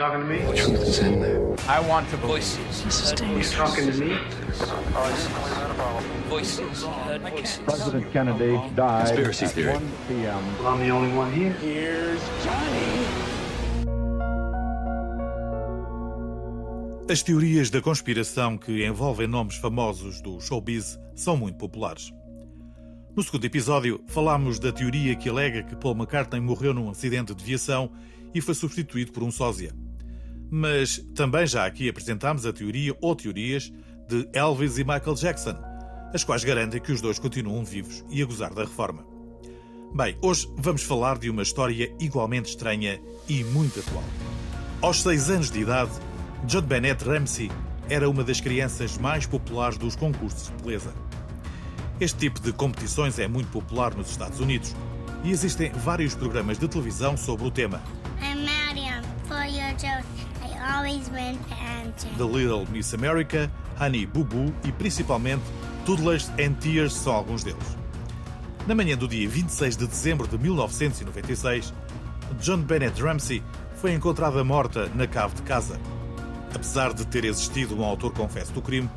talking to me? The truth is in there. I want to voices. This is You talking to me? Voices. President Kennedy died Conspiracy at theory. 1 p.m. Well, I'm the only one here. Here's Johnny. As teorias da conspiração que envolvem nomes famosos do showbiz são muito populares. No segundo episódio, falámos da teoria que alega que Paul McCartney morreu num acidente de viação e foi substituído por um sósia. Mas também já aqui apresentámos a teoria ou teorias de Elvis e Michael Jackson, as quais garantem que os dois continuam vivos e a gozar da reforma. Bem, hoje vamos falar de uma história igualmente estranha e muito atual. Aos seis anos de idade, John Bennett Ramsey era uma das crianças mais populares dos concursos de beleza. Este tipo de competições é muito popular nos Estados Unidos e existem vários programas de televisão sobre o tema. Always the. The Little Miss America, Honey Boo Boo e principalmente Toddlers and Tears são alguns deles. Na manhã do dia 26 de dezembro de 1996, John Bennett Ramsey foi encontrada morta na cave de casa. Apesar de ter existido um autor confesso do crime,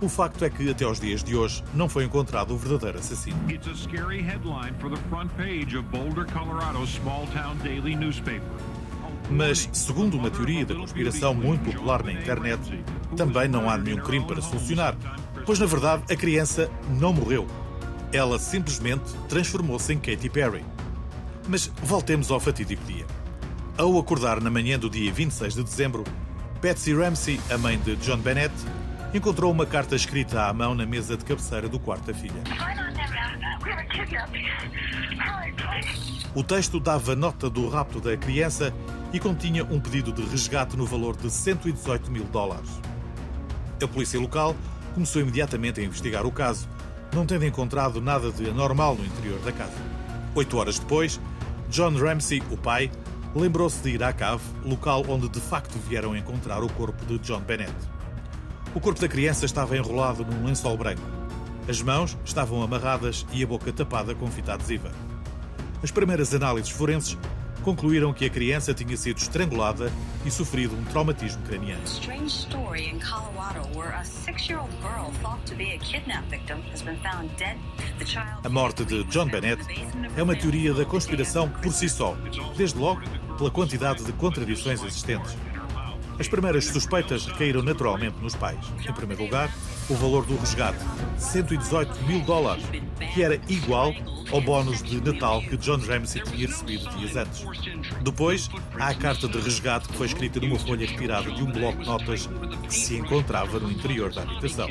o facto é que até aos dias de hoje não foi encontrado o verdadeiro assassino. It's a scary headline for the front page of Boulder, Colorado's small town daily newspaper. Mas, segundo uma teoria da conspiração muito popular na internet, também não há nenhum crime para solucionar, pois na verdade a criança não morreu. Ela simplesmente transformou-se em Katy Perry. Mas voltemos ao fatídico dia. Ao acordar na manhã do dia 26 de dezembro, Betsy Ramsey, a mãe de John Bennett, encontrou uma carta escrita à mão na mesa de cabeceira do quarto da filha. O texto dava nota do rapto da criança e continha um pedido de resgate no valor de 118 mil dólares. A polícia local começou imediatamente a investigar o caso, não tendo encontrado nada de anormal no interior da casa. Oito horas depois, John Ramsey, o pai, lembrou-se de ir à cave, local onde de facto vieram encontrar o corpo de John Bennett. O corpo da criança estava enrolado num lençol branco. As mãos estavam amarradas e a boca tapada com fita adesiva. As primeiras análises forenses concluíram que a criança tinha sido estrangulada e sofrido um traumatismo craniano. A morte de John Bennett é uma teoria da conspiração por si só, desde logo pela quantidade de contradições existentes. As primeiras suspeitas recaíram naturalmente nos pais. Em primeiro lugar, o valor do resgate, 118 mil dólares, que era igual ao bónus de Natal que John Ramsey tinha recebido dias antes. Depois, há a carta de resgate que foi escrita numa folha retirada de um bloco de notas que se encontrava no interior da habitação.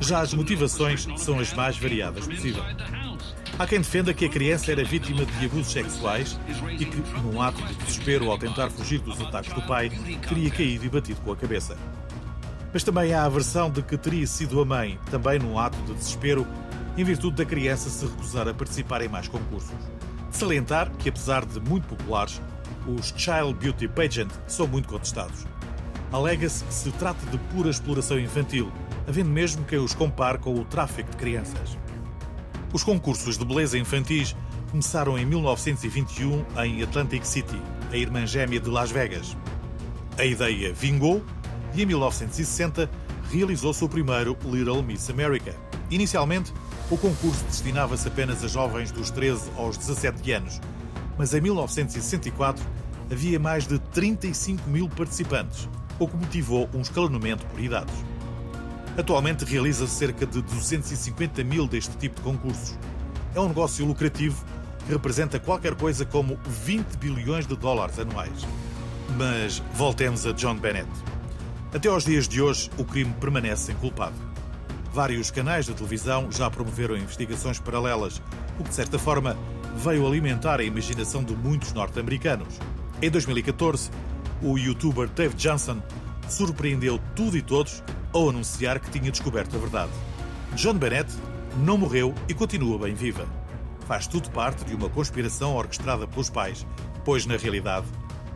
Já as motivações são as mais variadas possível. Há quem defenda que a criança era vítima de abusos sexuais e que, num ato de desespero ao tentar fugir dos ataques do pai, teria caído e batido com a cabeça. Mas também há a versão de que teria sido a mãe, também num ato de desespero, em virtude da criança se recusar a participar em mais concursos. De salientar que, apesar de muito populares, os Child Beauty Pageant são muito contestados. Alega-se que se trata de pura exploração infantil, havendo mesmo quem os compare com o tráfico de crianças. Os concursos de beleza infantis começaram em 1921 em Atlantic City, a irmã gêmea de Las Vegas. A ideia vingou e em 1960 realizou-se o primeiro Little Miss America. Inicialmente, o concurso destinava-se apenas a jovens dos 13 aos 17 anos, mas em 1964 havia mais de 35 mil participantes, o que motivou um escalonamento por idades. Atualmente realiza-se cerca de 250 mil deste tipo de concursos. É um negócio lucrativo que representa qualquer coisa como 20 bilhões de dólares anuais. Mas voltemos a John Bennett. Até aos dias de hoje, o crime permanece inculpado. Vários canais de televisão já promoveram investigações paralelas, o que de certa forma veio alimentar a imaginação de muitos norte-americanos. Em 2014, o youtuber Dave Johnson surpreendeu tudo e todos ao anunciar que tinha descoberto a verdade. John Bennett não morreu e continua bem viva. Faz tudo parte de uma conspiração orquestrada pelos pais, pois na realidade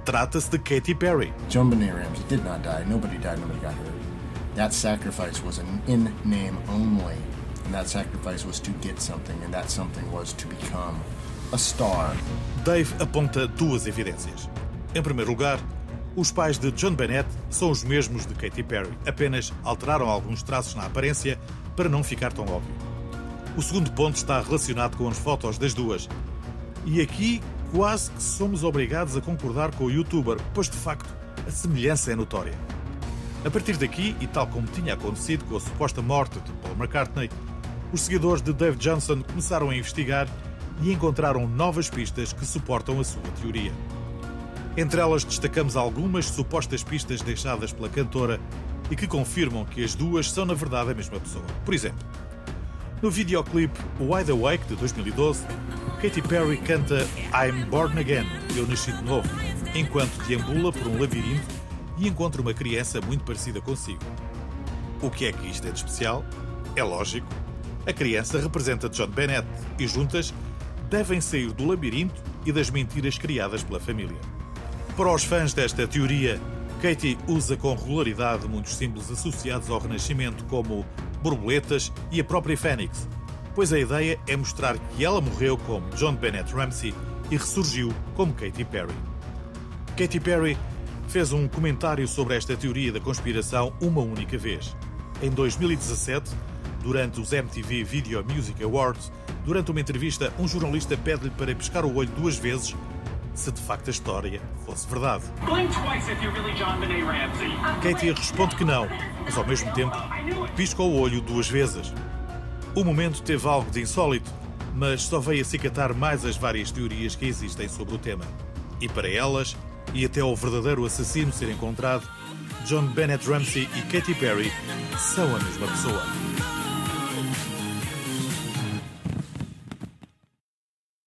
trata-se de Katy Perry. John Benet Ramsey did not die. Nobody died. Nobody got hurt. That sacrifice was an in name only. And that sacrifice was to get something, and that something was to become a star. Dave aponta duas evidências. Em primeiro lugar, Os pais de John Bennett são os mesmos de Katy Perry, apenas alteraram alguns traços na aparência para não ficar tão óbvio. O segundo ponto está relacionado com as fotos das duas. E aqui quase que somos obrigados a concordar com o youtuber, pois de facto a semelhança é notória. A partir daqui, e tal como tinha acontecido com a suposta morte de Paul McCartney, os seguidores de Dave Johnson começaram a investigar e encontraram novas pistas que suportam a sua teoria. Entre elas destacamos algumas supostas pistas deixadas pela cantora e que confirmam que as duas são na verdade a mesma pessoa. Por exemplo, no videoclipe Wide Awake de 2012, Katy Perry canta I'm Born Again, Eu Nasci de Novo, enquanto deambula por um labirinto e encontra uma criança muito parecida consigo. O que é que isto é de especial? É lógico. A criança representa John Bennett e juntas devem sair do labirinto e das mentiras criadas pela família. Para os fãs desta teoria, Katie usa com regularidade muitos símbolos associados ao Renascimento, como borboletas e a própria Fênix, pois a ideia é mostrar que ela morreu como John Bennett Ramsey e ressurgiu como Katy Perry. Katy Perry fez um comentário sobre esta teoria da conspiração uma única vez. Em 2017, durante os MTV Video Music Awards, durante uma entrevista, um jornalista pede-lhe para pescar o olho duas vezes se de facto a história fosse verdade. Katie responde que não, mas ao mesmo tempo pisca o olho duas vezes. O momento teve algo de insólito, mas só veio acicatar mais as várias teorias que existem sobre o tema. E para elas, e até o verdadeiro assassino ser encontrado, John Bennett Ramsey e Katy Perry são a mesma pessoa.